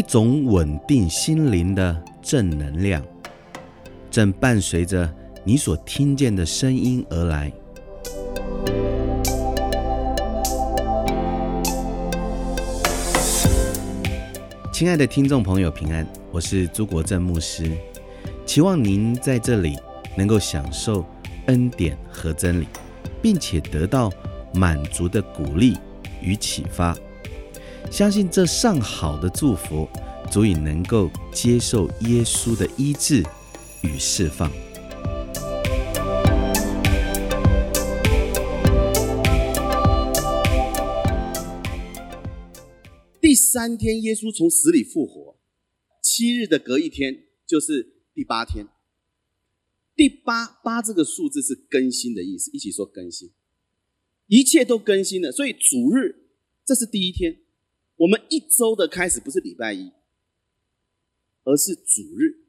一种稳定心灵的正能量，正伴随着你所听见的声音而来。亲爱的听众朋友，平安，我是朱国正牧师，期望您在这里能够享受恩典和真理，并且得到满足的鼓励与启发。相信这上好的祝福，足以能够接受耶稣的医治与释放。第三天，耶稣从死里复活，七日的隔一天就是第八天。第八八这个数字是更新的意思，一起说更新，一切都更新了。所以主日这是第一天。我们一周的开始不是礼拜一，而是主日。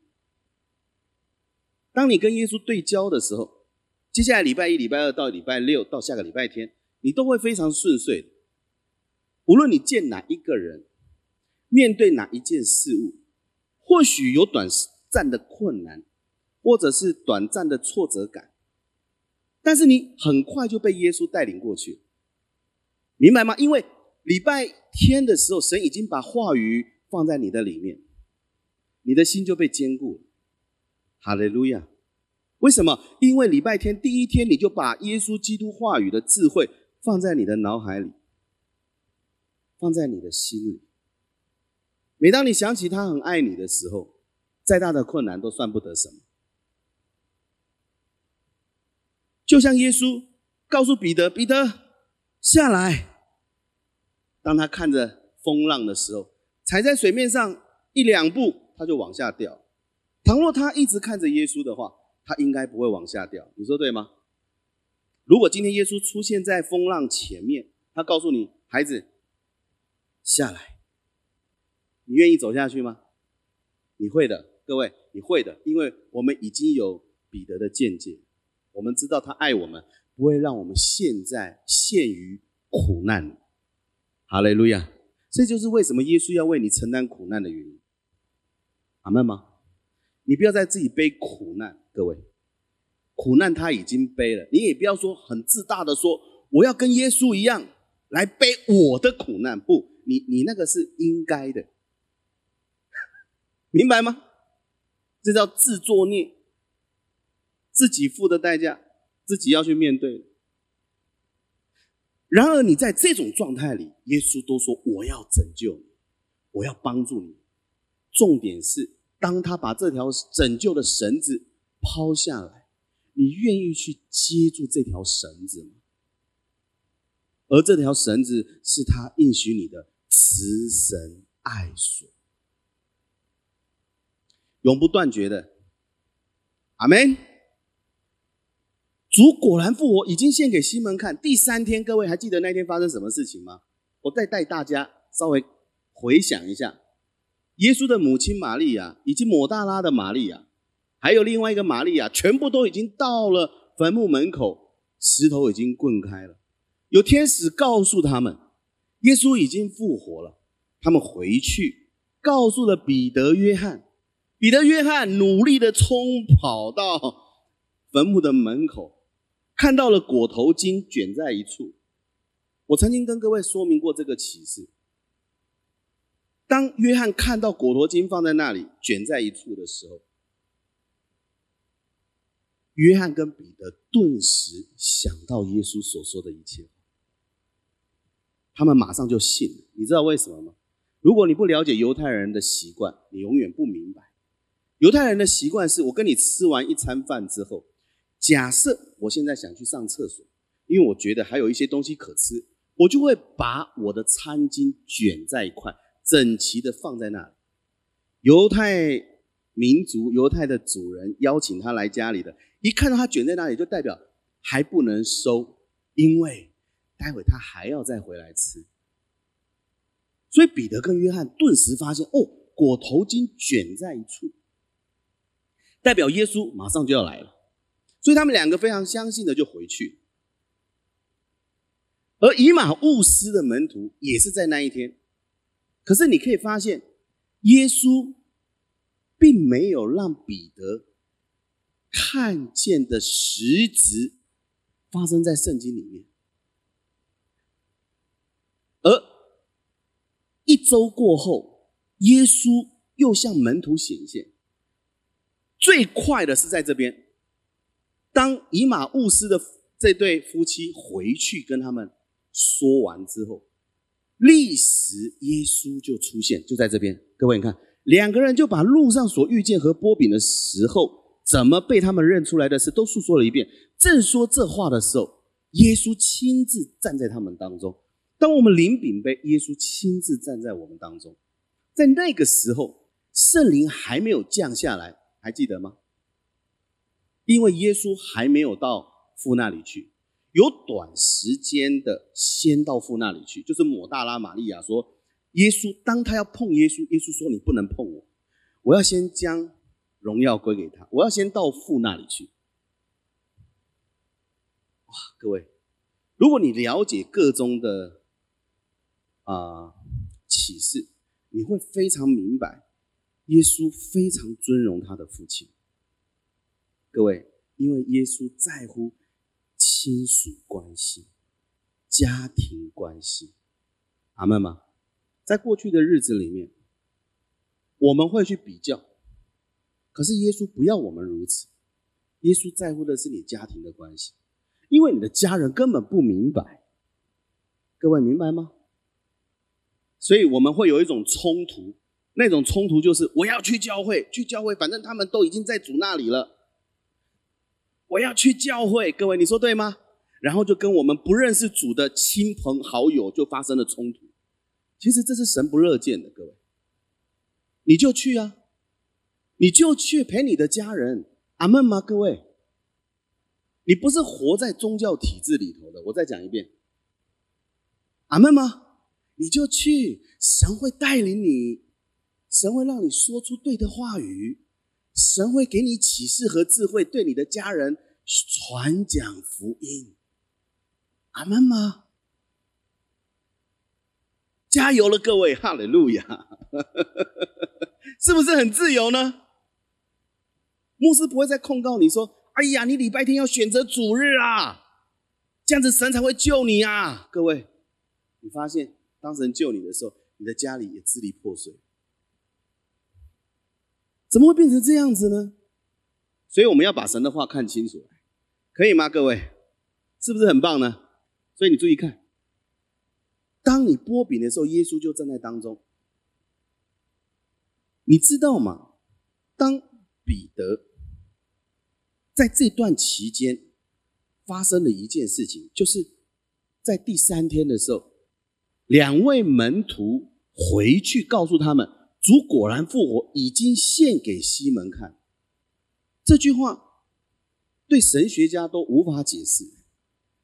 当你跟耶稣对焦的时候，接下来礼拜一、礼拜二到礼拜六到下个礼拜天，你都会非常顺遂。无论你见哪一个人，面对哪一件事物，或许有短暂的困难，或者是短暂的挫折感，但是你很快就被耶稣带领过去，明白吗？因为。礼拜天的时候，神已经把话语放在你的里面，你的心就被坚固了。哈利路亚！为什么？因为礼拜天第一天，你就把耶稣基督话语的智慧放在你的脑海里，放在你的心里。每当你想起他很爱你的时候，再大的困难都算不得什么。就像耶稣告诉彼得：“彼得，下来。”当他看着风浪的时候，踩在水面上一两步，他就往下掉。倘若他一直看着耶稣的话，他应该不会往下掉。你说对吗？如果今天耶稣出现在风浪前面，他告诉你：“孩子，下来。”你愿意走下去吗？你会的，各位，你会的，因为我们已经有彼得的见解，我们知道他爱我们，不会让我们现在陷于苦难。哈利路亚！这就是为什么耶稣要为你承担苦难的原因。阿门吗？你不要再自己背苦难，各位，苦难他已经背了，你也不要说很自大的说我要跟耶稣一样来背我的苦难。不，你你那个是应该的，明白吗？这叫自作孽，自己付的代价，自己要去面对。然而，你在这种状态里，耶稣都说：“我要拯救你，我要帮助你。”重点是，当他把这条拯救的绳子抛下来，你愿意去接住这条绳子吗？而这条绳子是他应许你的慈神爱所，永不断绝的。阿门。主果然复活，已经献给西门看。第三天，各位还记得那天发生什么事情吗？我再带大家稍微回想一下：耶稣的母亲玛利亚，以及抹大拉的玛利亚，还有另外一个玛利亚，全部都已经到了坟墓门口，石头已经滚开了。有天使告诉他们，耶稣已经复活了。他们回去告诉了彼得、约翰。彼得、约翰努力的冲跑到坟墓的门口。看到了裹头巾卷在一处，我曾经跟各位说明过这个启示。当约翰看到裹头巾放在那里卷在一处的时候，约翰跟彼得顿时想到耶稣所说的一切，他们马上就信了。你知道为什么吗？如果你不了解犹太人的习惯，你永远不明白。犹太人的习惯是我跟你吃完一餐饭之后。假设我现在想去上厕所，因为我觉得还有一些东西可吃，我就会把我的餐巾卷在一块，整齐的放在那里。犹太民族、犹太的主人邀请他来家里的，一看到他卷在那里，就代表还不能收，因为待会他还要再回来吃。所以彼得跟约翰顿时发现，哦，裹头巾卷在一处，代表耶稣马上就要来了。所以他们两个非常相信的就回去，而以马务斯的门徒也是在那一天。可是你可以发现，耶稣并没有让彼得看见的实质发生在圣经里面，而一周过后，耶稣又向门徒显现。最快的是在这边，当以马务斯的这对夫妻回去跟他们说完之后，立时耶稣就出现，就在这边。各位，你看，两个人就把路上所遇见和波饼的时候，怎么被他们认出来的事都诉说了一遍。正说这话的时候，耶稣亲自站在他们当中。当我们领饼杯，耶稣亲自站在我们当中。在那个时候，圣灵还没有降下来。还记得吗？因为耶稣还没有到父那里去，有短时间的先到父那里去，就是抹大拉玛利亚说，耶稣当他要碰耶稣，耶稣说你不能碰我，我要先将荣耀归给他，我要先到父那里去。哇，各位，如果你了解各中的啊启示，你会非常明白。耶稣非常尊荣他的父亲，各位，因为耶稣在乎亲属关系、家庭关系，阿门吗？在过去的日子里面，我们会去比较，可是耶稣不要我们如此。耶稣在乎的是你家庭的关系，因为你的家人根本不明白。各位明白吗？所以我们会有一种冲突。那种冲突就是我要去教会，去教会，反正他们都已经在主那里了。我要去教会，各位你说对吗？然后就跟我们不认识主的亲朋好友就发生了冲突。其实这是神不乐见的，各位，你就去啊，你就去陪你的家人，阿门吗？各位，你不是活在宗教体制里头的。我再讲一遍，阿门吗？你就去，神会带领你。神会让你说出对的话语，神会给你启示和智慧，对你的家人传讲福音。阿门吗？加油了，各位，哈利路亚！是不是很自由呢？牧师不会再控告你说：“哎呀，你礼拜天要选择主日啊，这样子神才会救你啊！”各位，你发现当神救你的时候，你的家里也支离破碎。怎么会变成这样子呢？所以我们要把神的话看清楚，可以吗？各位，是不是很棒呢？所以你注意看，当你剥饼的时候，耶稣就站在当中。你知道吗？当彼得在这段期间发生了一件事情，就是在第三天的时候，两位门徒回去告诉他们。主果然复活，已经献给西门看。这句话对神学家都无法解释，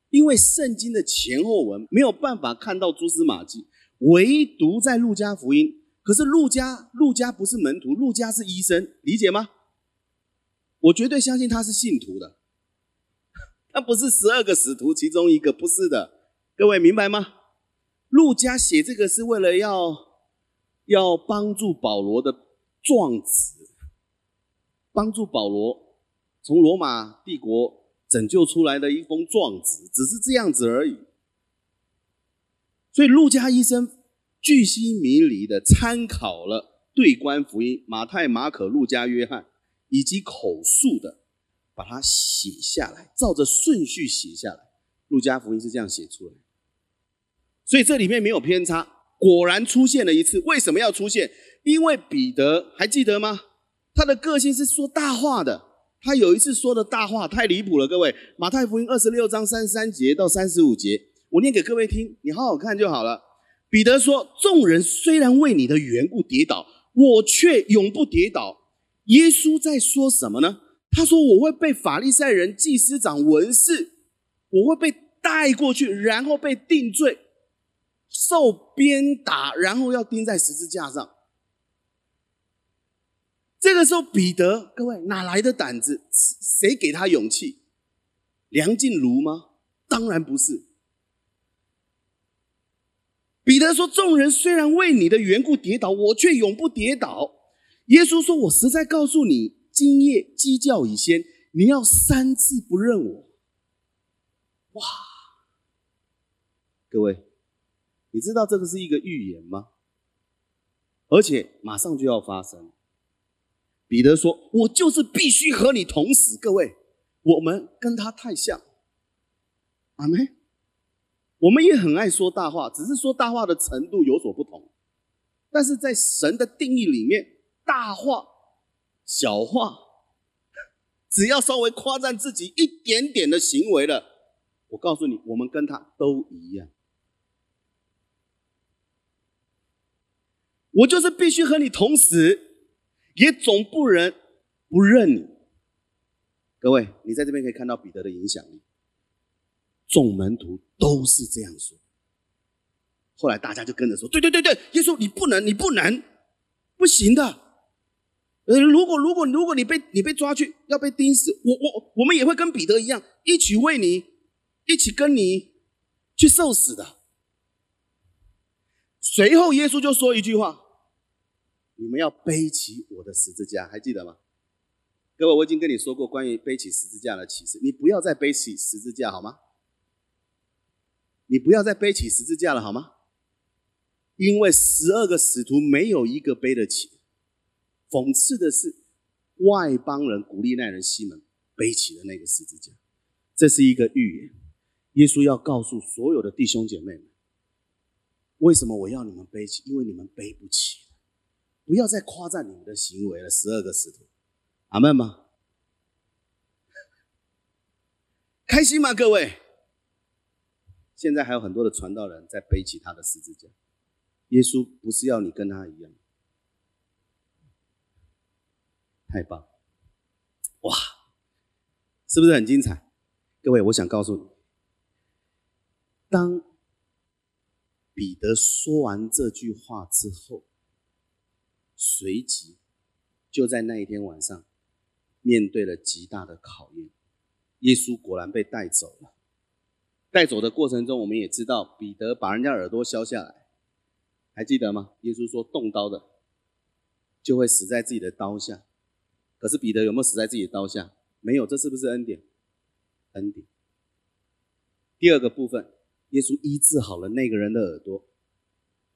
因为圣经的前后文没有办法看到蛛丝马迹，唯独在路加福音。可是路加，路加不是门徒，路加是医生，理解吗？我绝对相信他是信徒的，他不是十二个使徒其中一个，不是的。各位明白吗？路加写这个是为了要。要帮助保罗的状子，帮助保罗从罗马帝国拯救出来的一封状子，只是这样子而已。所以，路加医生巨细迷离的参考了对观福音，马太、马可、路加、约翰，以及口述的，把它写下来，照着顺序写下来。路加福音是这样写出来，所以这里面没有偏差。果然出现了一次，为什么要出现？因为彼得还记得吗？他的个性是说大话的。他有一次说的大话太离谱了，各位。马太福音二十六章三十三节到三十五节，我念给各位听，你好好看就好了。彼得说：“众人虽然为你的缘故跌倒，我却永不跌倒。”耶稣在说什么呢？他说：“我会被法利赛人、祭司长、文士，我会被带过去，然后被定罪。”受鞭打，然后要钉在十字架上。这个时候，彼得，各位哪来的胆子？谁给他勇气？梁静茹吗？当然不是。彼得说：“众人虽然为你的缘故跌倒，我却永不跌倒。”耶稣说：“我实在告诉你，今夜鸡叫以先，你要三次不认我。”哇！各位，你知道这个是一个预言吗？而且马上就要发生。彼得说：“我就是必须和你同死。”各位，我们跟他太像。阿门。我们也很爱说大话，只是说大话的程度有所不同。但是在神的定义里面，大话、小话，只要稍微夸赞自己一点点的行为了，我告诉你，我们跟他都一样。我就是必须和你同死。也总不能不认你。各位，你在这边可以看到彼得的影响力。众门徒都是这样说。后来大家就跟着说：“对对对对，耶稣，你不能，你不能，不行的。呃，如果如果如果你被你被抓去要被钉死，我我我们也会跟彼得一样，一起为你，一起跟你去受死的。”随后耶稣就说一句话。你们要背起我的十字架，还记得吗？各位，我已经跟你说过关于背起十字架的启示，你不要再背起十字架好吗？你不要再背起十字架了好吗？因为十二个使徒没有一个背得起。讽刺的是，外邦人鼓励那人西门背起了那个十字架，这是一个预言。耶稣要告诉所有的弟兄姐妹们，为什么我要你们背起？因为你们背不起。不要再夸赞你们的行为了，十二个使徒，阿门吗？开心吗，各位？现在还有很多的传道人在背起他的十字架。耶稣不是要你跟他一样，太棒！哇，是不是很精彩？各位，我想告诉你，当彼得说完这句话之后。随即，就在那一天晚上，面对了极大的考验，耶稣果然被带走了。带走的过程中，我们也知道彼得把人家耳朵削下来，还记得吗？耶稣说：“动刀的就会死在自己的刀下。”可是彼得有没有死在自己的刀下？没有，这是不是恩典？恩典。第二个部分，耶稣医治好了那个人的耳朵，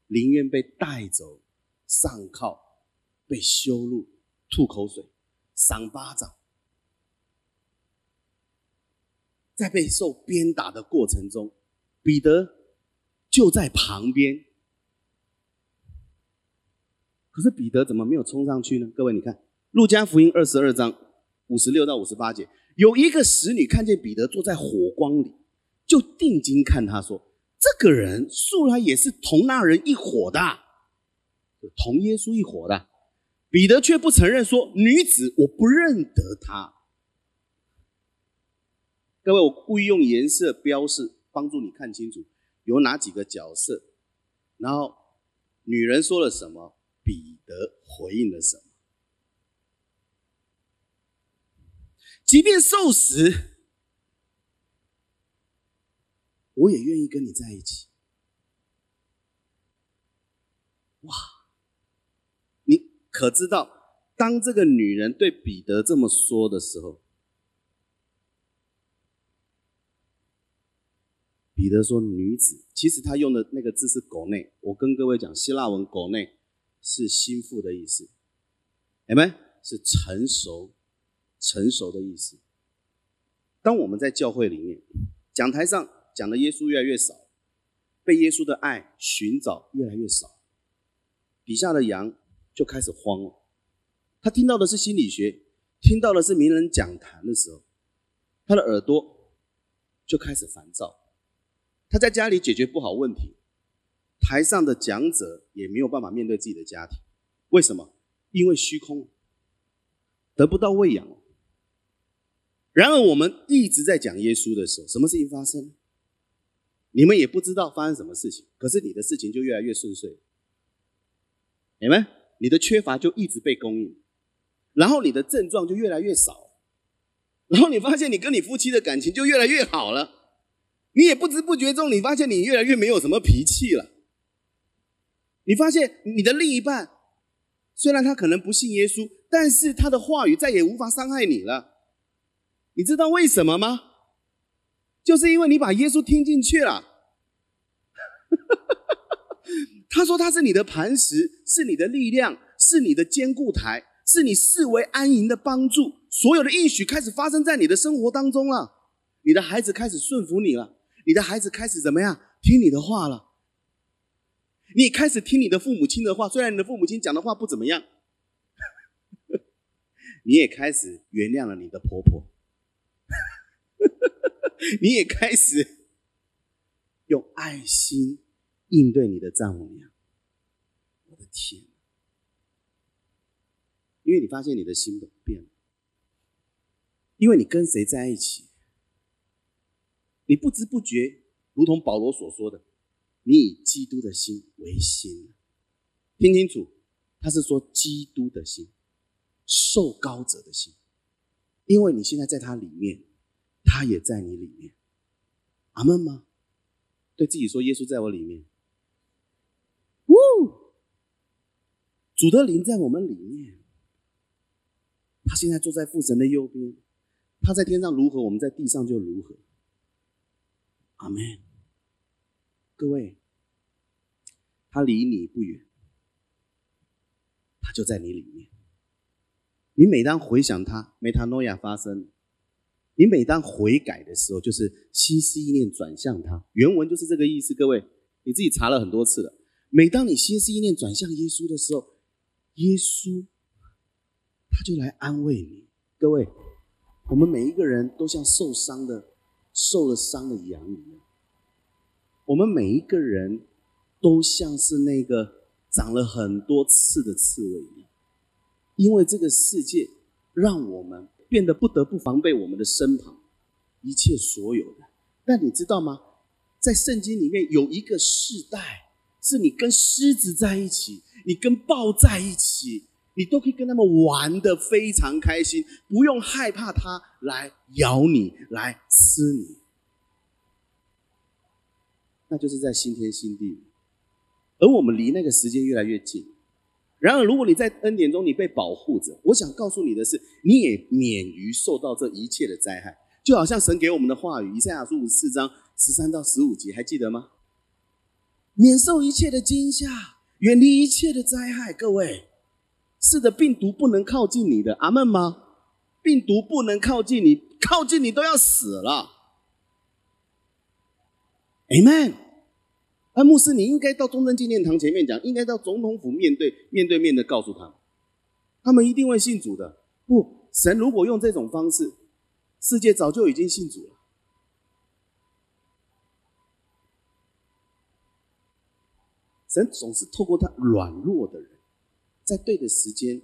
宁愿被带走上铐。被羞辱、吐口水、赏巴掌，在被受鞭打的过程中，彼得就在旁边。可是彼得怎么没有冲上去呢？各位，你看《路加福音》二十二章五十六到五十八节，有一个使女看见彼得坐在火光里，就定睛看他说：“这个人素来也是同那人一伙的，同耶稣一伙的。”彼得却不承认，说：“女子，我不认得她。”各位，我故意用颜色标示，帮助你看清楚有哪几个角色。然后，女人说了什么？彼得回应了什么？即便受死，我也愿意跟你在一起。哇！可知道，当这个女人对彼得这么说的时候，彼得说：“女子。”其实他用的那个字是“狗内”。我跟各位讲，希腊文“狗内”是心腹的意思，有没？是成熟、成熟的意思。当我们在教会里面讲台上讲的耶稣越来越少，被耶稣的爱寻找越来越少，底下的羊。就开始慌了。他听到的是心理学，听到的是名人讲坛的时候，他的耳朵就开始烦躁。他在家里解决不好问题，台上的讲者也没有办法面对自己的家庭。为什么？因为虚空，得不到喂养。然而，我们一直在讲耶稣的时候，什么事情发生？你们也不知道发生什么事情，可是你的事情就越来越顺遂。你们？你的缺乏就一直被供应，然后你的症状就越来越少，然后你发现你跟你夫妻的感情就越来越好了，你也不知不觉中你发现你越来越没有什么脾气了，你发现你的另一半，虽然他可能不信耶稣，但是他的话语再也无法伤害你了。你知道为什么吗？就是因为你把耶稣听进去了。他说他是你的磐石，是你的力量，是你的坚固台，是你视为安营的帮助。所有的应许开始发生在你的生活当中了。你的孩子开始顺服你了，你的孩子开始怎么样听你的话了？你开始听你的父母亲的话，虽然你的父母亲讲的话不怎么样，你也开始原谅了你的婆婆，你也开始用爱心应对你的丈母娘。我的天！因为你发现你的心都变了，因为你跟谁在一起？你不知不觉，如同保罗所说的，你以基督的心为心。听清楚，他是说基督的心，受高者的心，因为你现在在他里面，他也在你里面。阿门吗？对自己说，耶稣在我里面。呜，主的灵在我们里面，他现在坐在父神的右边，他在天上如何，我们在地上就如何。阿门，各位，他离你不远，他就在你里面。你每当回想他，梅塔诺亚发生，你每当悔改的时候，就是心思意念转向他。原文就是这个意思。各位，你自己查了很多次了。每当你心思意念转向耶稣的时候，耶稣他就来安慰你。各位，我们每一个人都像受伤的。受了伤的羊一样，我们每一个人都像是那个长了很多刺的刺猬一样，因为这个世界让我们变得不得不防备我们的身旁一切所有的。但你知道吗？在圣经里面有一个世代，是你跟狮子在一起，你跟豹在一起。你都可以跟他们玩的非常开心，不用害怕它来咬你、来吃你。那就是在新天新地，而我们离那个时间越来越近。然而，如果你在恩典中，你被保护着，我想告诉你的是，你也免于受到这一切的灾害。就好像神给我们的话语，以赛亚书五十四章十三到十五节，还记得吗？免受一切的惊吓，远离一切的灾害，各位。是的，病毒不能靠近你的，阿门吗？病毒不能靠近你，靠近你都要死了。Amen。而牧师，你应该到中正纪念堂前面讲，应该到总统府面对面对面的告诉他们，他们一定会信主的。不，神如果用这种方式，世界早就已经信主了。神总是透过他软弱的人。在对的时间，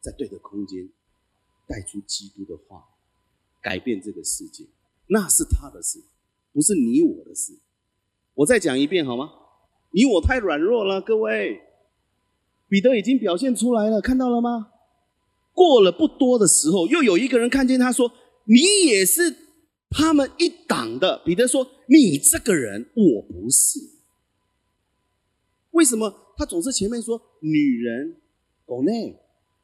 在对的空间，带出基督的话，改变这个世界，那是他的事，不是你我的事。我再讲一遍好吗？你我太软弱了，各位。彼得已经表现出来了，看到了吗？过了不多的时候，又有一个人看见他说：“你也是他们一党的。”彼得说：“你这个人，我不是。”为什么他总是前面说女人？狗内，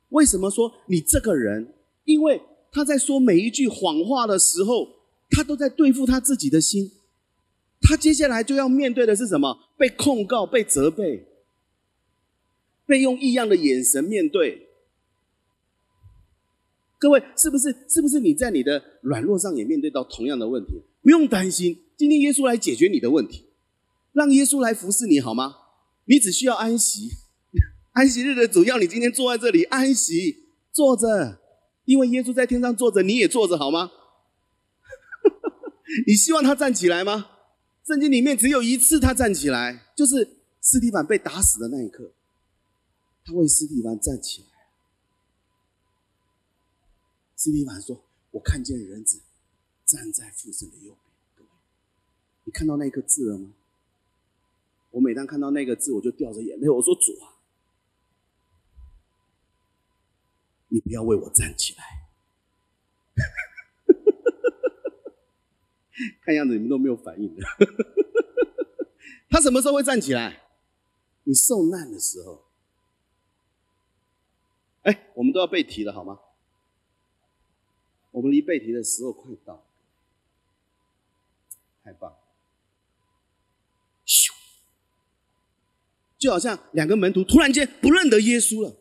为什么说你这个人？因为他在说每一句谎话的时候，他都在对付他自己的心。他接下来就要面对的是什么？被控告、被责备、被用异样的眼神面对。各位，是不是？是不是你在你的软弱上也面对到同样的问题？不用担心，今天耶稣来解决你的问题，让耶稣来服侍你好吗？你只需要安息。安息日的主要你今天坐在这里安息坐着，因为耶稣在天上坐着，你也坐着好吗？你希望他站起来吗？圣经里面只有一次他站起来，就是斯蒂凡被打死的那一刻，他为斯蒂凡站起来。斯蒂凡说：“我看见人子站在父神的右边。”各位，你看到那个字了吗？我每当看到那个字，我就掉着眼泪。我说：“主啊！”你不要为我站起来！看样子你们都没有反应的。他什么时候会站起来？你受难的时候，哎，我们都要背题了，好吗？我们离背题的时候快到了，太棒了！就好像两个门徒突然间不认得耶稣了，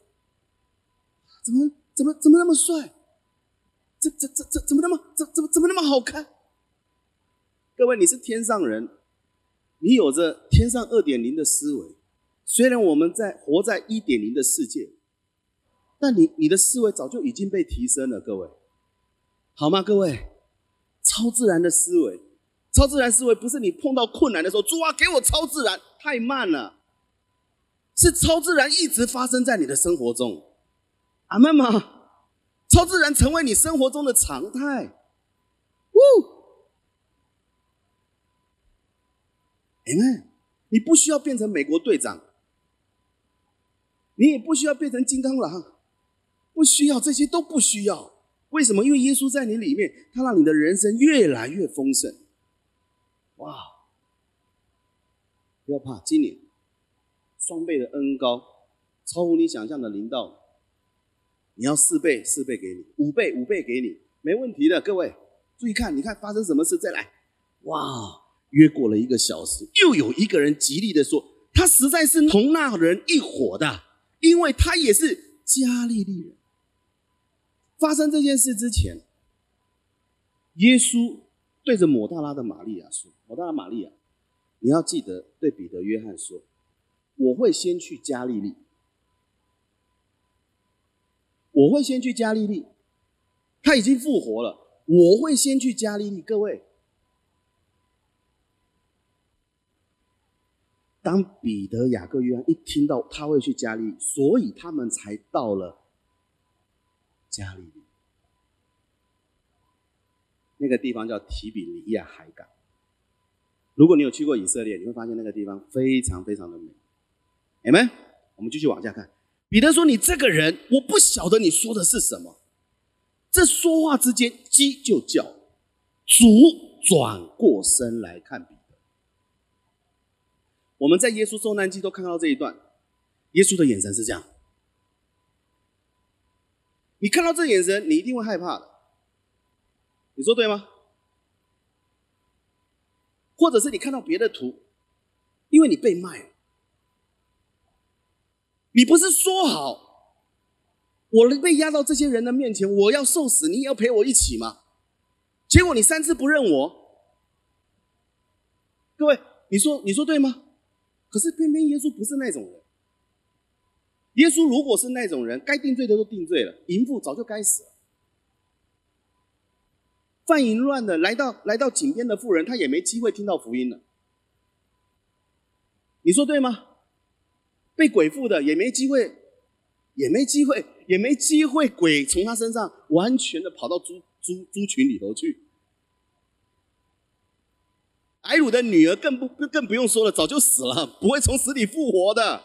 怎么怎么怎么那么帅？这这这这怎么那么怎怎么怎么那么好看？各位，你是天上人，你有着天上二点零的思维。虽然我们在活在一点零的世界，但你你的思维早就已经被提升了，各位，好吗？各位，超自然的思维，超自然思维不是你碰到困难的时候，主啊，给我超自然，太慢了，是超自然一直发生在你的生活中，阿门吗？超自然成为你生活中的常态，呜，阿门。你不需要变成美国队长。你也不需要变成金刚狼，不需要这些都不需要。为什么？因为耶稣在你里面，他让你的人生越来越丰盛。哇！不要怕，今年双倍的恩高，超乎你想象的临到。你要四倍，四倍给你；五倍，五倍给你，没问题的。各位注意看，你看发生什么事？再来！哇！约过了一个小时，又有一个人极力的说，他实在是同那人一伙的。因为他也是加利利人。发生这件事之前，耶稣对着抹大拉的玛利亚说：“抹大拉玛利亚，你要记得对彼得、约翰说，我会先去加利利，我会先去加利利。他已经复活了，我会先去加利利。各位。”当彼得、雅各、约翰一听到他会去加利利，所以他们才到了加利利。那个地方叫提比利亚海港。如果你有去过以色列，你会发现那个地方非常非常的美。你们，我们继续往下看。彼得说：“你这个人，我不晓得你说的是什么。”这说话之间，鸡就叫，主转过身来看彼得。我们在耶稣受难记都看到这一段，耶稣的眼神是这样。你看到这眼神，你一定会害怕的。你说对吗？或者是你看到别的图，因为你被卖了，你不是说好，我被压到这些人的面前，我要受死，你也要陪我一起吗？结果你三次不认我，各位，你说你说对吗？可是偏偏耶稣不是那种人。耶稣如果是那种人，该定罪的都定罪了，淫妇早就该死了。犯淫乱的来到来到井边的妇人，他也没机会听到福音了。你说对吗？被鬼附的也没机会，也没机会，也没机会，鬼从他身上完全的跑到猪猪猪群里头去。埃鲁的女儿更不更不用说了，早就死了，不会从死里复活的。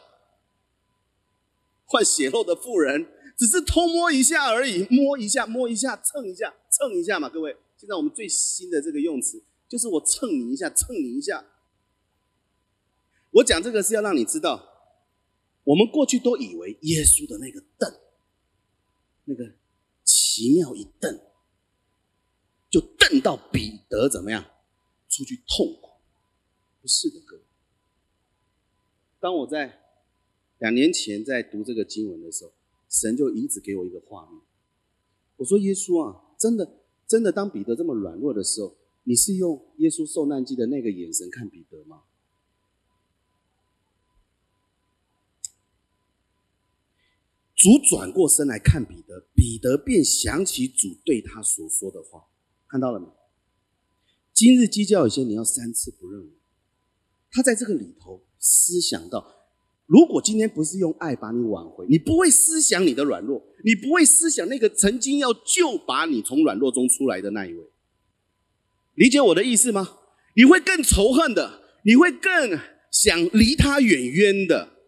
换血肉的妇人，只是偷摸一下而已，摸一下，摸一下，蹭一下，蹭一下嘛。各位，现在我们最新的这个用词，就是我蹭你一下，蹭你一下。我讲这个是要让你知道，我们过去都以为耶稣的那个瞪，那个奇妙一瞪，就瞪到彼得怎么样？出去痛苦，不是的，各位。当我在两年前在读这个经文的时候，神就一直给我一个画面。我说：“耶稣啊，真的，真的，当彼得这么软弱的时候，你是用耶稣受难记的那个眼神看彼得吗？”主转过身来看彼得，彼得便想起主对他所说的话，看到了没？今日鸡叫一些，你要三次不认我。他在这个里头思想到，如果今天不是用爱把你挽回，你不会思想你的软弱，你不会思想那个曾经要救把你从软弱中出来的那一位。理解我的意思吗？你会更仇恨的，你会更想离他远远的。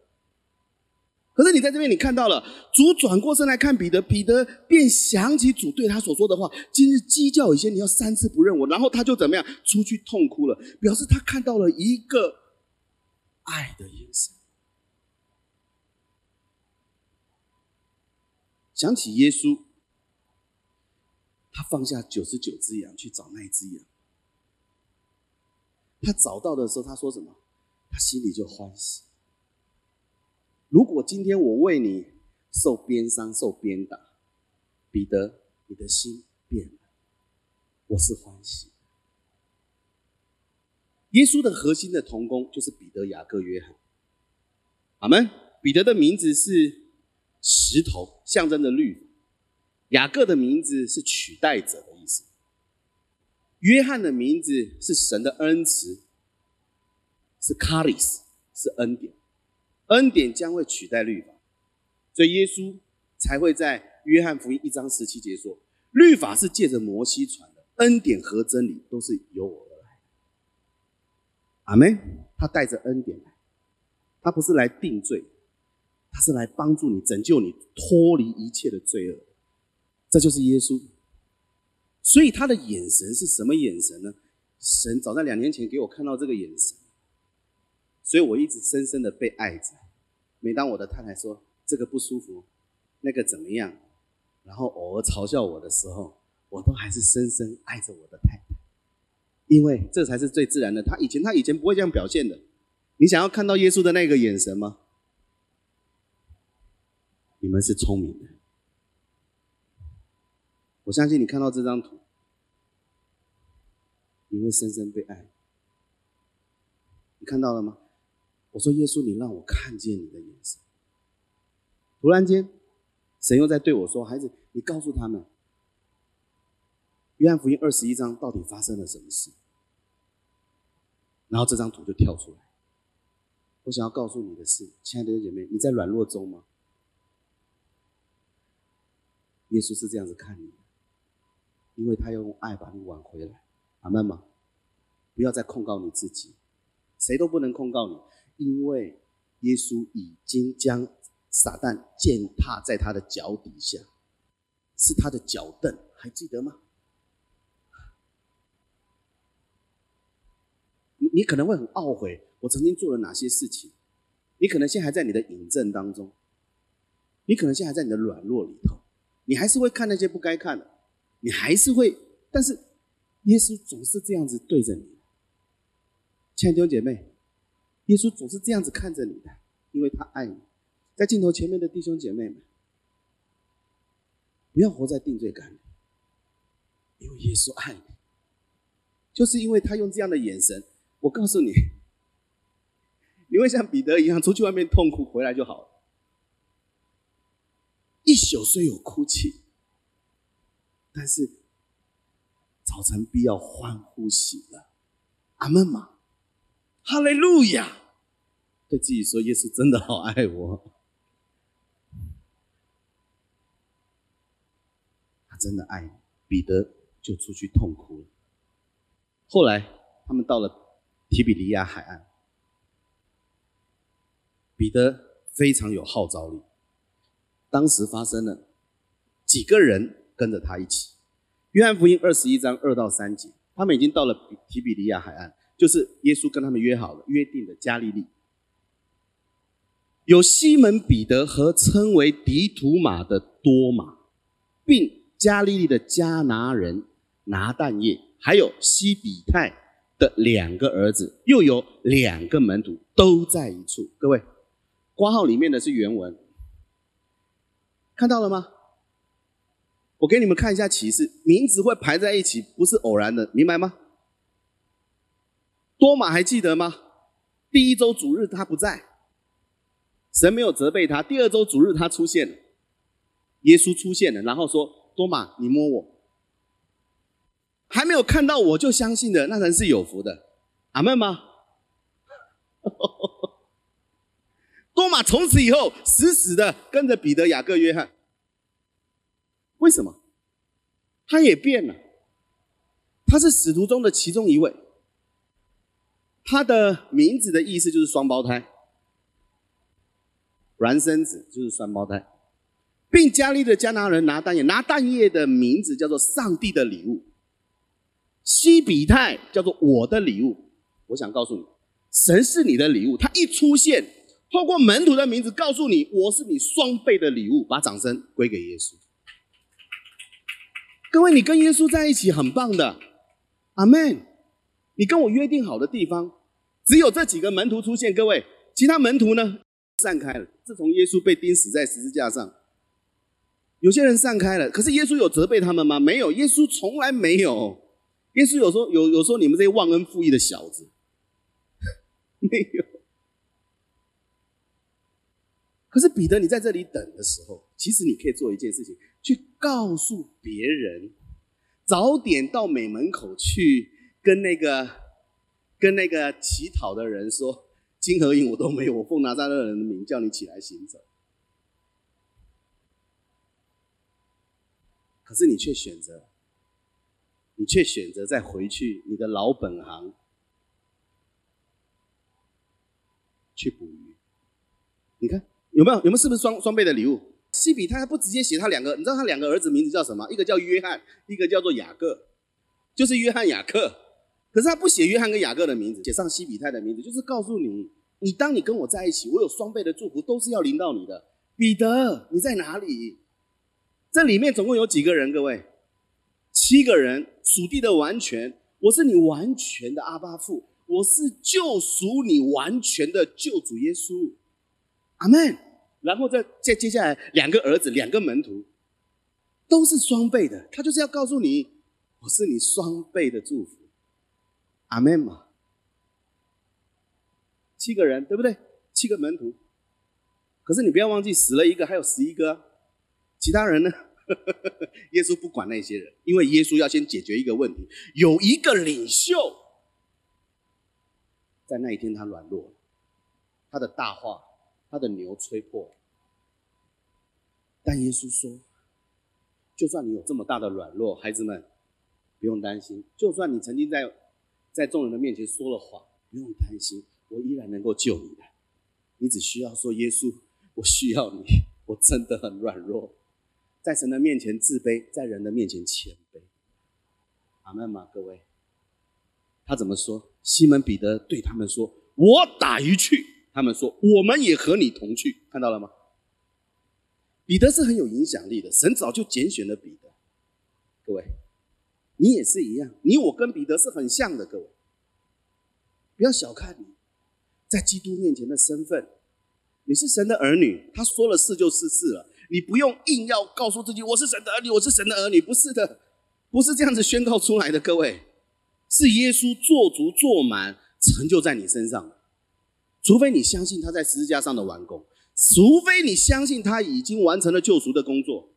可是你在这边，你看到了主转过身来看彼得，彼得便想起主对他所说的话：“今日鸡叫以前，你要三次不认我。”然后他就怎么样出去痛哭了，表示他看到了一个爱的眼神。想起耶稣，他放下九十九只羊去找那一只羊。他找到的时候，他说什么？他心里就欢喜。如果今天我为你受鞭伤、受鞭打，彼得，你的心变了，我是欢喜。耶稣的核心的同工就是彼得、雅各、约翰。阿门。彼得的名字是石头，象征着律；雅各的名字是取代者的意思；约翰的名字是神的恩慈，是 caris，是恩典。恩典将会取代律法，所以耶稣才会在约翰福音一章十七节说：“律法是借着摩西传的，恩典和真理都是由我而来。”阿门。他带着恩典来，他不是来定罪。他是来帮助你、拯救你、脱离一切的罪恶，这就是耶稣。所以他的眼神是什么眼神呢？神早在两年前给我看到这个眼神，所以我一直深深的被爱着。每当我的太太说这个不舒服，那个怎么样，然后偶尔嘲笑我的时候，我都还是深深爱着我的太太，因为这才是最自然的。他以前他以前不会这样表现的。你想要看到耶稣的那个眼神吗？你们是聪明的，我相信你看到这张图，你会深深被爱。你看到了吗？我说耶稣，你让我看见你的眼神。突然间，神又在对我说：“孩子，你告诉他们，约翰福音二十一章到底发生了什么事？”然后这张图就跳出来。我想要告诉你的是，亲爱的姐妹，你在软弱中吗？耶稣是这样子看你的，因为他要用爱把你挽回来，阿门吗？不要再控告你自己，谁都不能控告你，因为耶稣已经将撒旦践踏在他的脚底下，是他的脚凳，还记得吗？你你可能会很懊悔，我曾经做了哪些事情？你可能现在还在你的引证当中，你可能现在还在你的软弱里头。你还是会看那些不该看的，你还是会，但是耶稣总是这样子对着你，亲爱的姐妹，耶稣总是这样子看着你的，因为他爱你。在镜头前面的弟兄姐妹们，不要活在定罪感里，因为耶稣爱你，就是因为他用这样的眼神，我告诉你，你会像彼得一样出去外面痛苦，回来就好了。一宿虽有哭泣，但是早晨必要欢呼喜乐。阿门吗？哈利路亚！对自己说，耶稣真的好爱我，他真的爱你。彼得就出去痛哭了。后来他们到了提比利亚海岸，彼得非常有号召力。当时发生了几个人跟着他一起。约翰福音二十一章二到三节，他们已经到了提比利亚海岸，就是耶稣跟他们约好了约定的加利利。有西门彼得和称为迪图马的多马，并加利利的加拿人拿蛋液，还有西比泰的两个儿子，又有两个门徒都在一处。各位，挂号里面的是原文。看到了吗？我给你们看一下启示，名字会排在一起，不是偶然的，明白吗？多马还记得吗？第一周主日他不在，神没有责备他。第二周主日他出现了，耶稣出现了，然后说：“多马，你摸我，还没有看到我就相信的，那人是有福的。”阿门吗？多马从此以后死死的跟着彼得、雅各、约翰。为什么？他也变了。他是使徒中的其中一位。他的名字的意思就是双胞胎，孪生子就是双胞胎，并加利的加拿人拿蛋液，拿蛋液的名字叫做上帝的礼物。西比泰叫做我的礼物。我想告诉你，神是你的礼物。他一出现。透过门徒的名字告诉你，我是你双倍的礼物，把掌声归给耶稣。各位，你跟耶稣在一起很棒的，阿门。你跟我约定好的地方，只有这几个门徒出现。各位，其他门徒呢？散开了。自从耶稣被钉死在十字架上，有些人散开了。可是耶稣有责备他们吗？没有，耶稣从来没有。耶稣有说有有说你们这些忘恩负义的小子，没有。可是彼得，你在这里等的时候，其实你可以做一件事情，去告诉别人，早点到美门口去，跟那个跟那个乞讨的人说，金和银我都没有，我奉拿撒勒人的名叫你起来行走。可是你却选择，你却选择再回去你的老本行去捕鱼，你看。有没有？有没有？是不是双双倍的礼物？西比他还不直接写他两个，你知道他两个儿子名字叫什么？一个叫约翰，一个叫做雅各，就是约翰雅各。可是他不写约翰跟雅各的名字，写上西比泰的名字，就是告诉你，你当你跟我在一起，我有双倍的祝福，都是要临到你的。彼得，你在哪里？这里面总共有几个人？各位，七个人，属地的完全，我是你完全的阿巴父，我是救赎你完全的救主耶稣。阿门。然后再再接下来两个儿子，两个门徒，都是双倍的。他就是要告诉你，我是你双倍的祝福。阿门嘛。七个人对不对？七个门徒。可是你不要忘记，死了一个，还有十一个。其他人呢？耶稣不管那些人，因为耶稣要先解决一个问题。有一个领袖，在那一天他软弱了，他的大话。他的牛吹破，但耶稣说：“就算你有这么大的软弱，孩子们不用担心；就算你曾经在在众人的面前说了谎，不用担心，我依然能够救你的。你只需要说：‘耶稣，我需要你，我真的很软弱，在神的面前自卑，在人的面前谦卑。’阿门吗？各位，他怎么说？西门彼得对他们说：‘我打鱼去。’他们说：“我们也和你同去，看到了吗？”彼得是很有影响力的，神早就拣选了彼得。各位，你也是一样，你我跟彼得是很像的。各位，不要小看你在基督面前的身份，你是神的儿女。他说了是就是是了，你不用硬要告诉自己我是神的儿女，我是神的儿女，不是的，不是这样子宣告出来的。各位，是耶稣做足做满，成就在你身上。除非你相信他在十字架上的完工，除非你相信他已经完成了救赎的工作，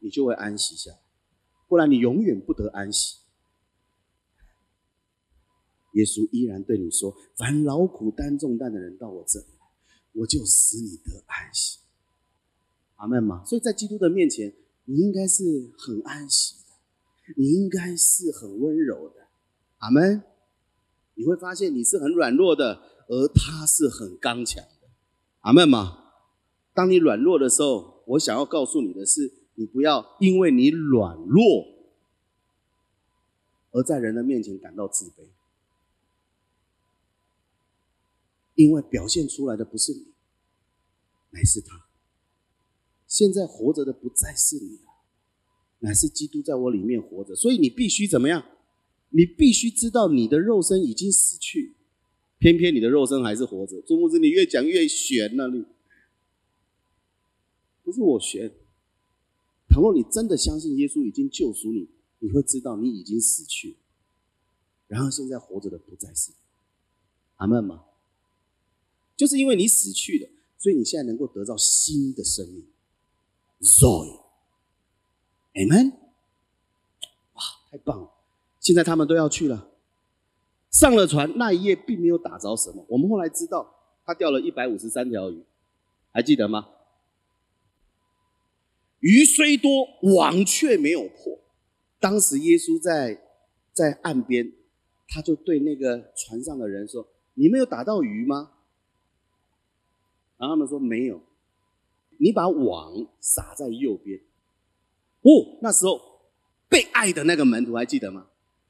你就会安息下来，不然你永远不得安息。耶稣依然对你说：“凡劳苦担重担的人到我这里来，我就使你得安息。”阿门吗？所以在基督的面前，你应该是很安息的，你应该是很温柔的。阿门。你会发现你是很软弱的。而他是很刚强的，阿门吗？当你软弱的时候，我想要告诉你的是，你不要因为你软弱而在人的面前感到自卑，因为表现出来的不是你，乃是他。现在活着的不再是你了，乃是基督在我里面活着。所以你必须怎么样？你必须知道你的肉身已经死去。偏偏你的肉身还是活着，朱牧师，你越讲越悬了。你不是我悬。倘若你真的相信耶稣已经救赎你，你会知道你已经死去，然后现在活着的不再是阿门吗？就是因为你死去了，所以你现在能够得到新的生命。Zoe，Amen。哇，太棒了！现在他们都要去了。上了船那一夜并没有打着什么。我们后来知道，他钓了一百五十三条鱼，还记得吗？鱼虽多，网却没有破。当时耶稣在在岸边，他就对那个船上的人说：“你们有打到鱼吗？”然后他们说：“没有。”你把网撒在右边。哦，那时候被爱的那个门徒还记得吗？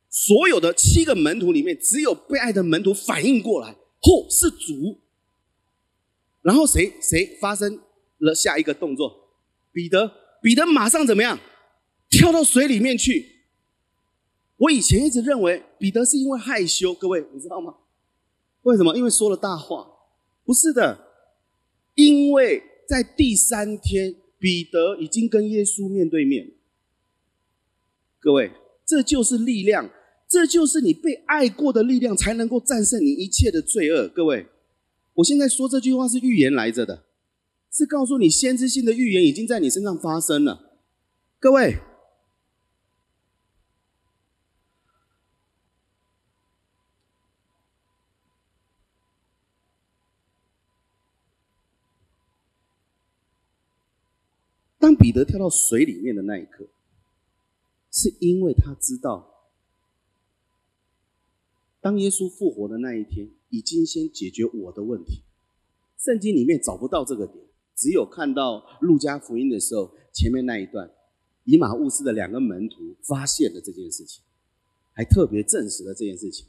所有的七个门徒里面，只有被爱的门徒反应过来，嚯，是主！然后谁谁发生了下一个动作？彼得，彼得马上怎么样？跳到水里面去。我以前一直认为彼得是因为害羞，各位你知道吗？为什么？因为说了大话？不是的，因为在第三天，彼得已经跟耶稣面对面。各位，这就是力量，这就是你被爱过的力量，才能够战胜你一切的罪恶。各位，我现在说这句话是预言来着的，是告诉你先知性的预言已经在你身上发生了。各位。当彼得跳到水里面的那一刻，是因为他知道，当耶稣复活的那一天，已经先解决我的问题。圣经里面找不到这个点，只有看到路加福音的时候，前面那一段，以马兀斯的两个门徒发现了这件事情，还特别证实了这件事情。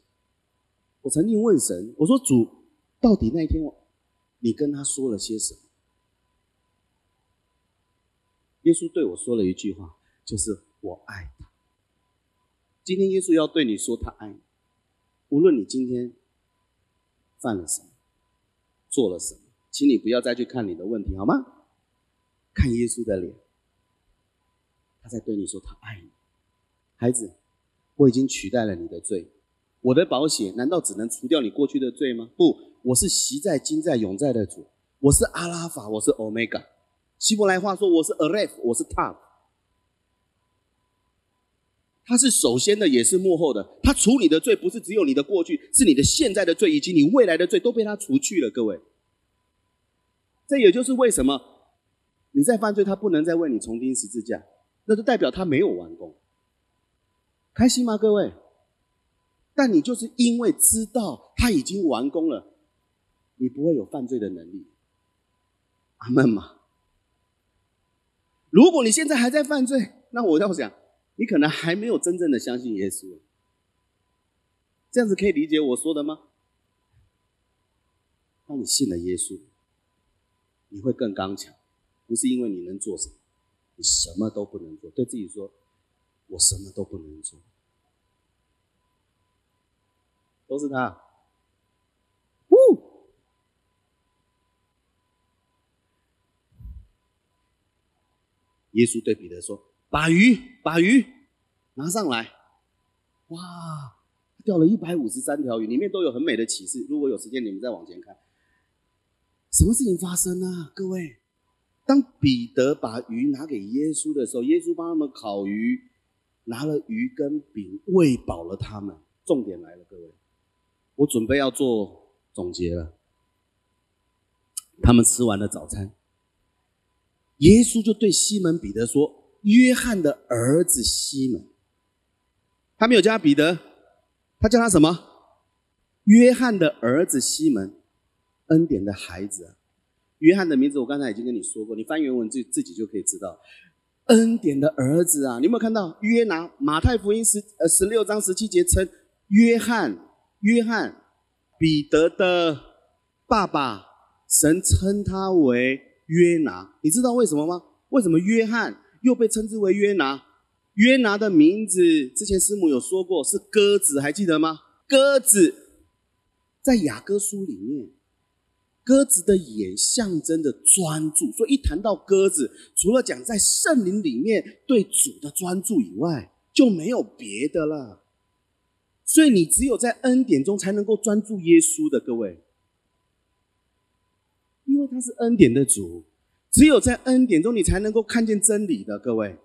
我曾经问神，我说主，到底那一天，你跟他说了些什么？耶稣对我说了一句话，就是“我爱他”。今天耶稣要对你说他爱你，无论你今天犯了什么，做了什么，请你不要再去看你的问题，好吗？看耶稣的脸，他在对你说他爱你，孩子，我已经取代了你的罪。我的保险难道只能除掉你过去的罪吗？不，我是习在、今在、永在的主，我是阿拉法，我是欧米伽。希伯来话说：“我是 Aref，我是 Top。他是首先的，也是幕后的。他除你的罪，不是只有你的过去，是你的现在的罪以及你未来的罪都被他除去了。各位，这也就是为什么你在犯罪，他不能再为你重钉十字架，那就代表他没有完工。开心吗，各位？但你就是因为知道他已经完工了，你不会有犯罪的能力。阿门吗？如果你现在还在犯罪，那我要想，你可能还没有真正的相信耶稣。这样子可以理解我说的吗？当你信了耶稣，你会更刚强，不是因为你能做什么，你什么都不能做。对自己说，我什么都不能做，都是他。耶稣对彼得说：“把鱼，把鱼拿上来。”哇，钓了一百五十三条鱼，里面都有很美的启示。如果有时间，你们再往前看，什么事情发生呢？各位，当彼得把鱼拿给耶稣的时候，耶稣帮他们烤鱼，拿了鱼跟饼喂饱了他们。重点来了，各位，我准备要做总结了。他们吃完了早餐。耶稣就对西门彼得说：“约翰的儿子西门，他没有叫他彼得，他叫他什么？约翰的儿子西门，恩典的孩子。约翰的名字我刚才已经跟你说过，你翻原文自自己就可以知道，恩典的儿子啊！你有没有看到约拿？马太福音十呃十六章十七节称约翰，约翰彼得的爸爸，神称他为。”约拿，你知道为什么吗？为什么约翰又被称之为约拿？约拿的名字之前师母有说过是鸽子，还记得吗？鸽子在雅歌书里面，鸽子的眼象征着专注，所以一谈到鸽子，除了讲在圣灵里面对主的专注以外，就没有别的了。所以你只有在恩典中才能够专注耶稣的，各位。因为他是恩典的主，只有在恩典中，你才能够看见真理的，各位。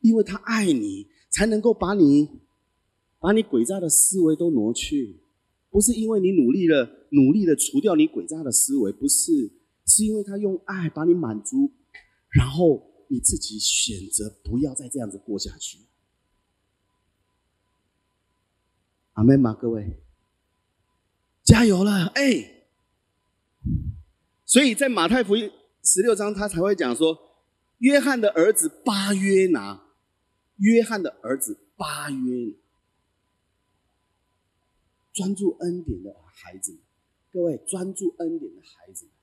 因为他爱你，才能够把你把你诡诈的思维都挪去，不是因为你努力了，努力的除掉你诡诈的思维，不是，是因为他用爱把你满足，然后你自己选择不要再这样子过下去。阿妹吗？各位，加油了，哎。所以在马太福音十六章，他才会讲说，约翰的儿子巴约拿，约翰的儿子巴约，专注恩典的孩子们，各位专注恩典的孩子们，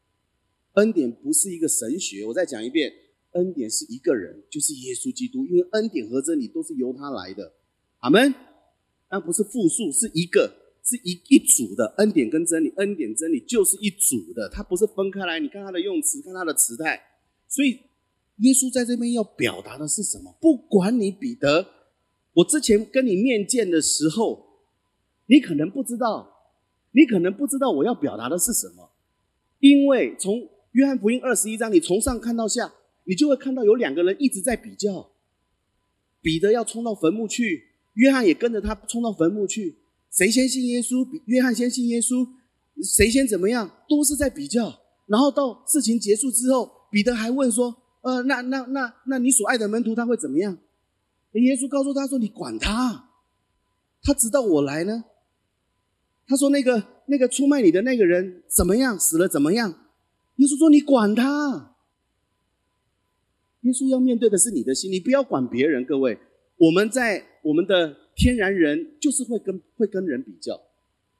恩典不是一个神学。我再讲一遍，恩典是一个人，就是耶稣基督。因为恩典和真理都是由他来的。阿门。那不是复数，是一个，是一一组的恩典跟真理。恩典真理就是一组的，它不是分开来。你看它的用词，看它的词态。所以耶稣在这边要表达的是什么？不管你彼得，我之前跟你面见的时候，你可能不知道，你可能不知道我要表达的是什么。因为从约翰福音二十一章，你从上看到下，你就会看到有两个人一直在比较。彼得要冲到坟墓去，约翰也跟着他冲到坟墓去。谁先信耶稣？比约翰先信耶稣？谁先怎么样？都是在比较。然后到事情结束之后，彼得还问说：“呃，那那那那你所爱的门徒他会怎么样？”耶稣告诉他说：“你管他，他直到我来呢。”他说：“那个。”那个出卖你的那个人怎么样？死了怎么样？耶稣说：“你管他。”耶稣要面对的是你的心，你不要管别人。各位，我们在我们的天然人就是会跟会跟人比较，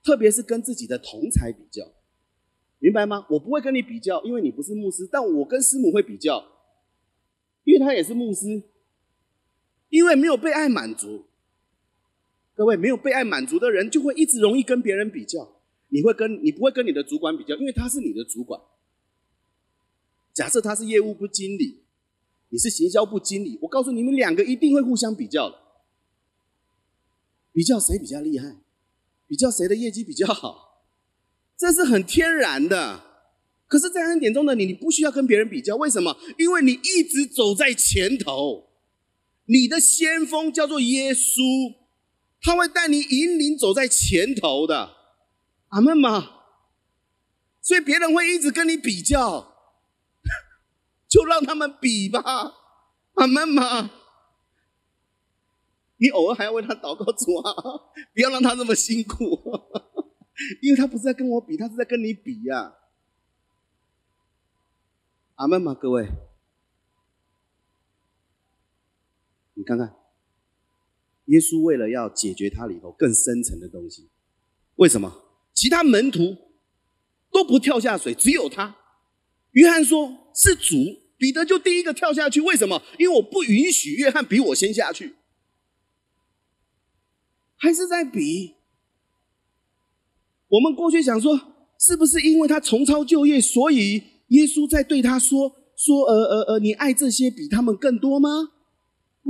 特别是跟自己的同才比较，明白吗？我不会跟你比较，因为你不是牧师，但我跟师母会比较，因为他也是牧师，因为没有被爱满足。各位，没有被爱满足的人，就会一直容易跟别人比较。你会跟你不会跟你的主管比较，因为他是你的主管。假设他是业务部经理，你是行销部经理，我告诉你们两个一定会互相比较的，比较谁比较厉害，比较谁的业绩比较好，这是很天然的。可是，在恩典中的你，你不需要跟别人比较，为什么？因为你一直走在前头，你的先锋叫做耶稣，他会带你引领走在前头的。阿门吗？所以别人会一直跟你比较，就让他们比吧。阿门吗？你偶尔还要为他祷告主啊，不要让他这么辛苦，因为他不是在跟我比，他是在跟你比呀。阿门吗？各位，你看看，耶稣为了要解决他里头更深层的东西，为什么？其他门徒都不跳下水，只有他。约翰说：“是主。”彼得就第一个跳下去。为什么？因为我不允许约翰比我先下去。还是在比。我们过去想说，是不是因为他重操旧业，所以耶稣在对他说：“说，呃呃呃，你爱这些比他们更多吗？”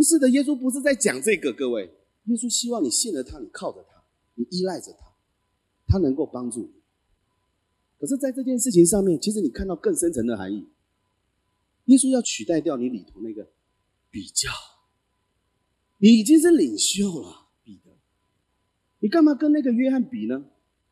不是的，耶稣不是在讲这个。各位，耶稣希望你信了他，你靠着他，你依赖着他。他能够帮助你，可是，在这件事情上面，其实你看到更深层的含义。耶稣要取代掉你里头那个比较，你已经是领袖了，彼得，你干嘛跟那个约翰比呢？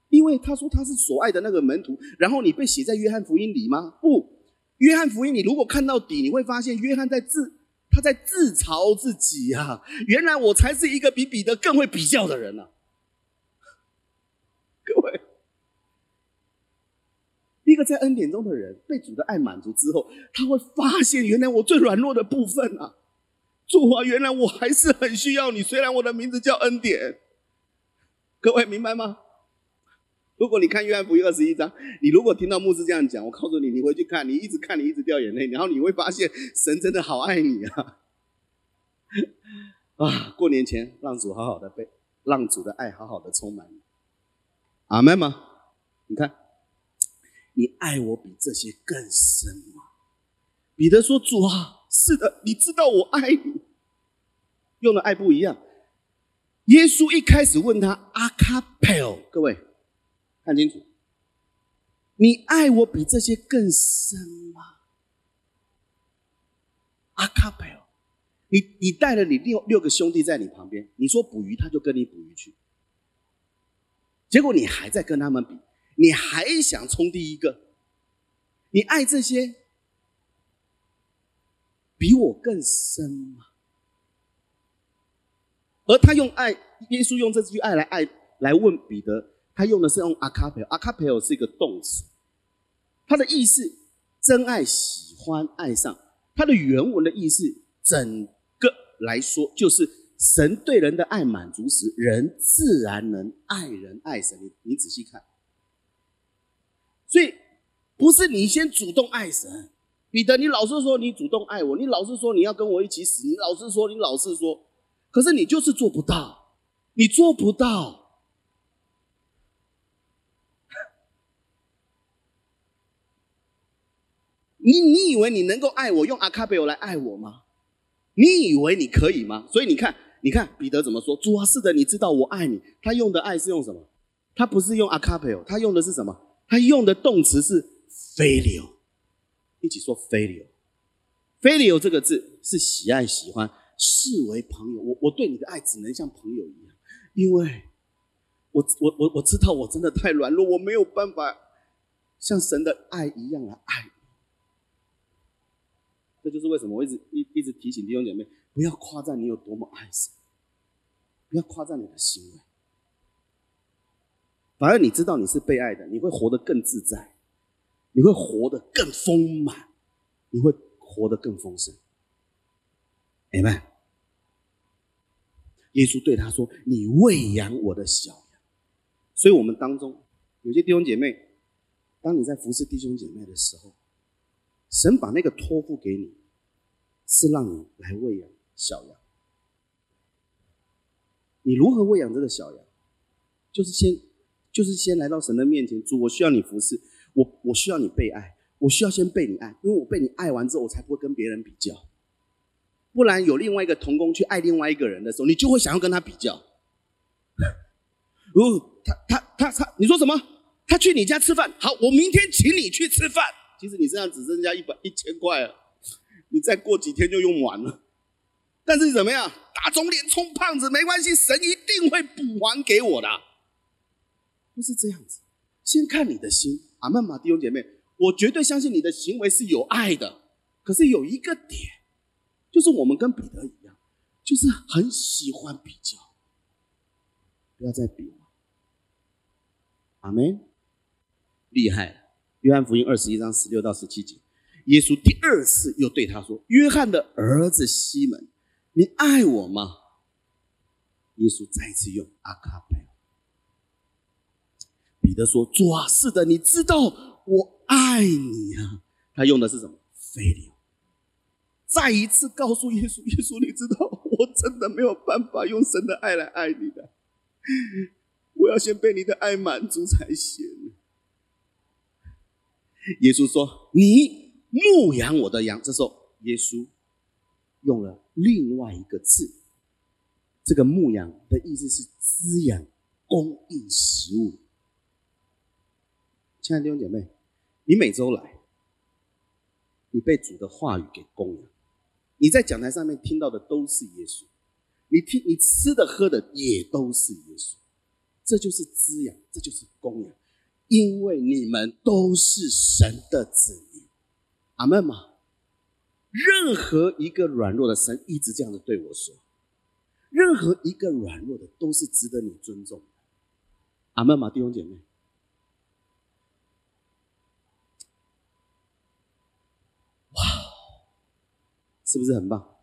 因为他说他是所爱的那个门徒，然后你被写在约翰福音里吗？不，约翰福音你如果看到底，你会发现约翰在自他在自嘲自己啊！原来我才是一个比彼得更会比较的人呢。各位，一个在恩典中的人，被主的爱满足之后，他会发现，原来我最软弱的部分啊，主啊，原来我还是很需要你。虽然我的名字叫恩典，各位明白吗？如果你看约翰福音二十一章，你如果听到牧师这样讲，我告诉你，你回去看，你一直看，你一直掉眼泪，然后你会发现，神真的好爱你啊！啊，过年前让主好好的被，让主的爱好好的充满。阿门吗？你看，你爱我比这些更深吗？彼得说：“主啊，是的，你知道我爱你。”用的爱不一样。耶稣一开始问他：“阿卡佩尔，各位看清楚，你爱我比这些更深吗？”阿卡贝尔，你你带了你六六个兄弟在你旁边，你说捕鱼，他就跟你捕鱼去。结果你还在跟他们比，你还想冲第一个？你爱这些比我更深吗？而他用爱，耶稣用这句爱来爱来问彼得，他用的是用阿卡佩尔，阿卡佩尔是一个动词，它的意思真爱、喜欢、爱上，它的原文的意思整个来说就是。神对人的爱满足时，人自然能爱人爱神。你你仔细看，所以不是你先主动爱神。彼得，你老是说你主动爱我，你老是说你要跟我一起死，你老是说，你老是说，可是你就是做不到，你做不到。你你以为你能够爱我，用阿卡贝欧来爱我吗？你以为你可以吗？所以你看，你看彼得怎么说？主啊，是的，你知道我爱你。他用的爱是用什么？他不是用阿卡贝欧，他用的是什么？他用的动词是 failure。一起说 failure。failure 这个字是喜爱、喜欢、视为朋友。我我对你的爱只能像朋友一样，因为我我我我知道我真的太软弱，我没有办法像神的爱一样来爱你。这就是为什么我一直一一直提醒弟兄姐妹，不要夸赞你有多么爱神，不要夸赞你的行为，反而你知道你是被爱的，你会活得更自在。你会活得更丰满，你会活得更丰盛。明白。耶稣对他说：“你喂养我的小羊。”所以，我们当中有些弟兄姐妹，当你在服侍弟兄姐妹的时候，神把那个托付给你，是让你来喂养小羊。你如何喂养这个小羊？就是先，就是先来到神的面前，主，我需要你服侍。我我需要你被爱，我需要先被你爱，因为我被你爱完之后，我才不会跟别人比较。不然有另外一个童工去爱另外一个人的时候，你就会想要跟他比较。哦，他他他他，你说什么？他去你家吃饭，好，我明天请你去吃饭。其实你身上只剩下一百一千块了，你再过几天就用完了。但是怎么样？打肿脸充胖子没关系，神一定会补还给我的。不是这样子，先看你的心。阿曼玛弟兄姐妹，我绝对相信你的行为是有爱的。可是有一个点，就是我们跟彼得一样，就是很喜欢比较。不要再比了。阿门。厉害！约翰福音二十一章十六到十七节，耶稣第二次又对他说：“约翰的儿子西门，你爱我吗？”耶稣再次用阿卡贝。彼得说：“主啊，是的，你知道我爱你啊。”他用的是什么？非流。再一次告诉耶稣：“耶稣，你知道我真的没有办法用神的爱来爱你的，我要先被你的爱满足才行。”耶稣说：“你牧养我的羊。”这时候，耶稣用了另外一个字，这个牧养的意思是滋养、供应食物。亲爱的弟兄姐妹，你每周来，你被主的话语给供养，你在讲台上面听到的都是耶稣，你听你吃的喝的也都是耶稣，这就是滋养，这就是供养，因为你们都是神的子民，阿门吗？任何一个软弱的神一直这样的对我说，任何一个软弱的都是值得你尊重的，阿门吗？弟兄姐妹。哇是不是很棒？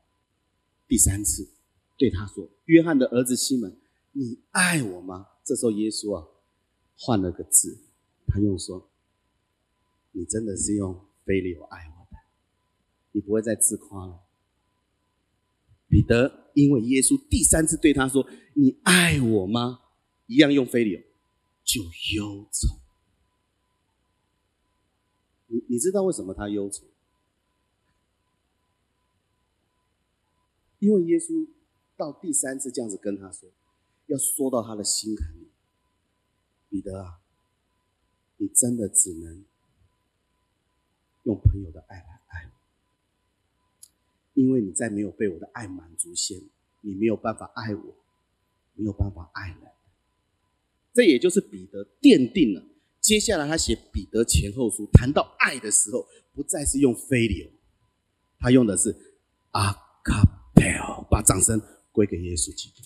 第三次对他说：“约翰的儿子西门，你爱我吗？”这时候耶稣啊换了个字，他用说：“你真的是用非礼爱我的，你不会再自夸了。”彼得因为耶稣第三次对他说：“你爱我吗？”一样用非礼，就忧愁。你你知道为什么他忧愁？因为耶稣到第三次这样子跟他说，要说到他的心坎里，彼得啊，你真的只能用朋友的爱来爱我，因为你在没有被我的爱满足先，你没有办法爱我，没有办法爱人。这也就是彼得奠定了接下来他写彼得前后书谈到爱的时候，不再是用非流，他用的是阿卡。把掌声归给耶稣基督。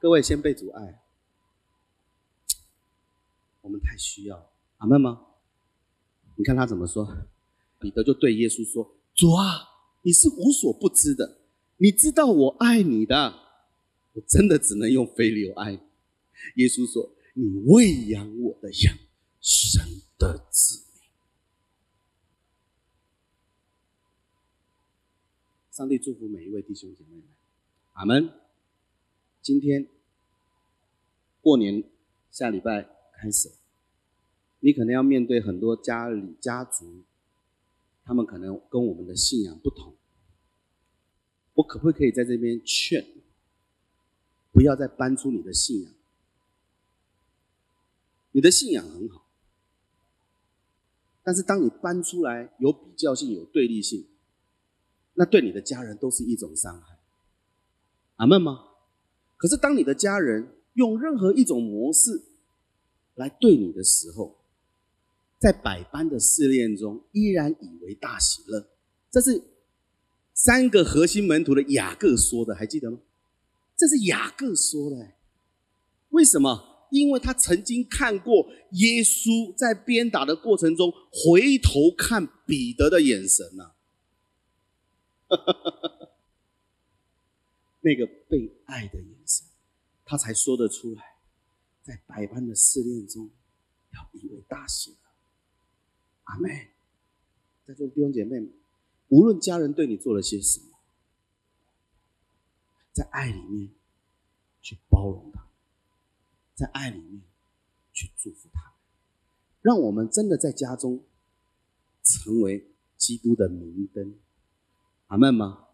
各位先被主爱，我们太需要阿门吗？你看他怎么说？彼得就对耶稣说：“主啊，你是无所不知的，你知道我爱你的，我真的只能用非流爱。”耶稣说：“你喂养我的羊，神的子。上帝祝福每一位弟兄姐妹们，阿门。今天过年下礼拜开始，你可能要面对很多家里家族，他们可能跟我们的信仰不同。我可不可以在这边劝，不要再搬出你的信仰？你的信仰很好，但是当你搬出来有比较性、有对立性。那对你的家人都是一种伤害，阿门吗？可是当你的家人用任何一种模式来对你的时候，在百般的试炼中，依然以为大喜乐。这是三个核心门徒的雅各说的，还记得吗？这是雅各说的。为什么？因为他曾经看过耶稣在鞭打的过程中回头看彼得的眼神呐。那个被爱的眼神，他才说得出来，在百般的试炼中，要以为大喜了。阿妹，在座弟兄姐妹们，无论家人对你做了些什么，在爱里面去包容他，在爱里面去祝福他，让我们真的在家中成为基督的明灯。阿妹吗？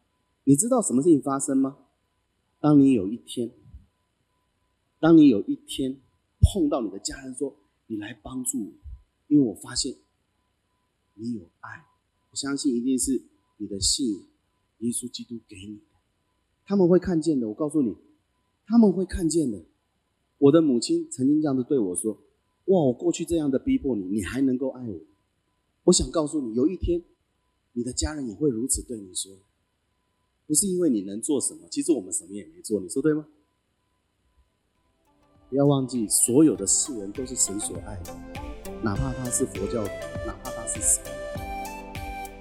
你知道什么事情发生吗？当你有一天，当你有一天碰到你的家人说：“你来帮助我，因为我发现你有爱。”我相信一定是你的信，耶稣基督给你的，他们会看见的。我告诉你，他们会看见的。我的母亲曾经这样子对我说：“哇，我过去这样的逼迫你，你还能够爱我？”我想告诉你，有一天。你的家人也会如此对你说，不是因为你能做什么，其实我们什么也没做，你说对吗？不要忘记，所有的世人都是神所爱的，哪怕他是佛教徒，哪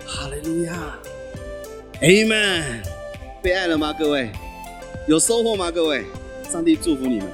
哈利路亚，Amen，被爱了吗？各位，有收获吗？各位，上帝祝福你们。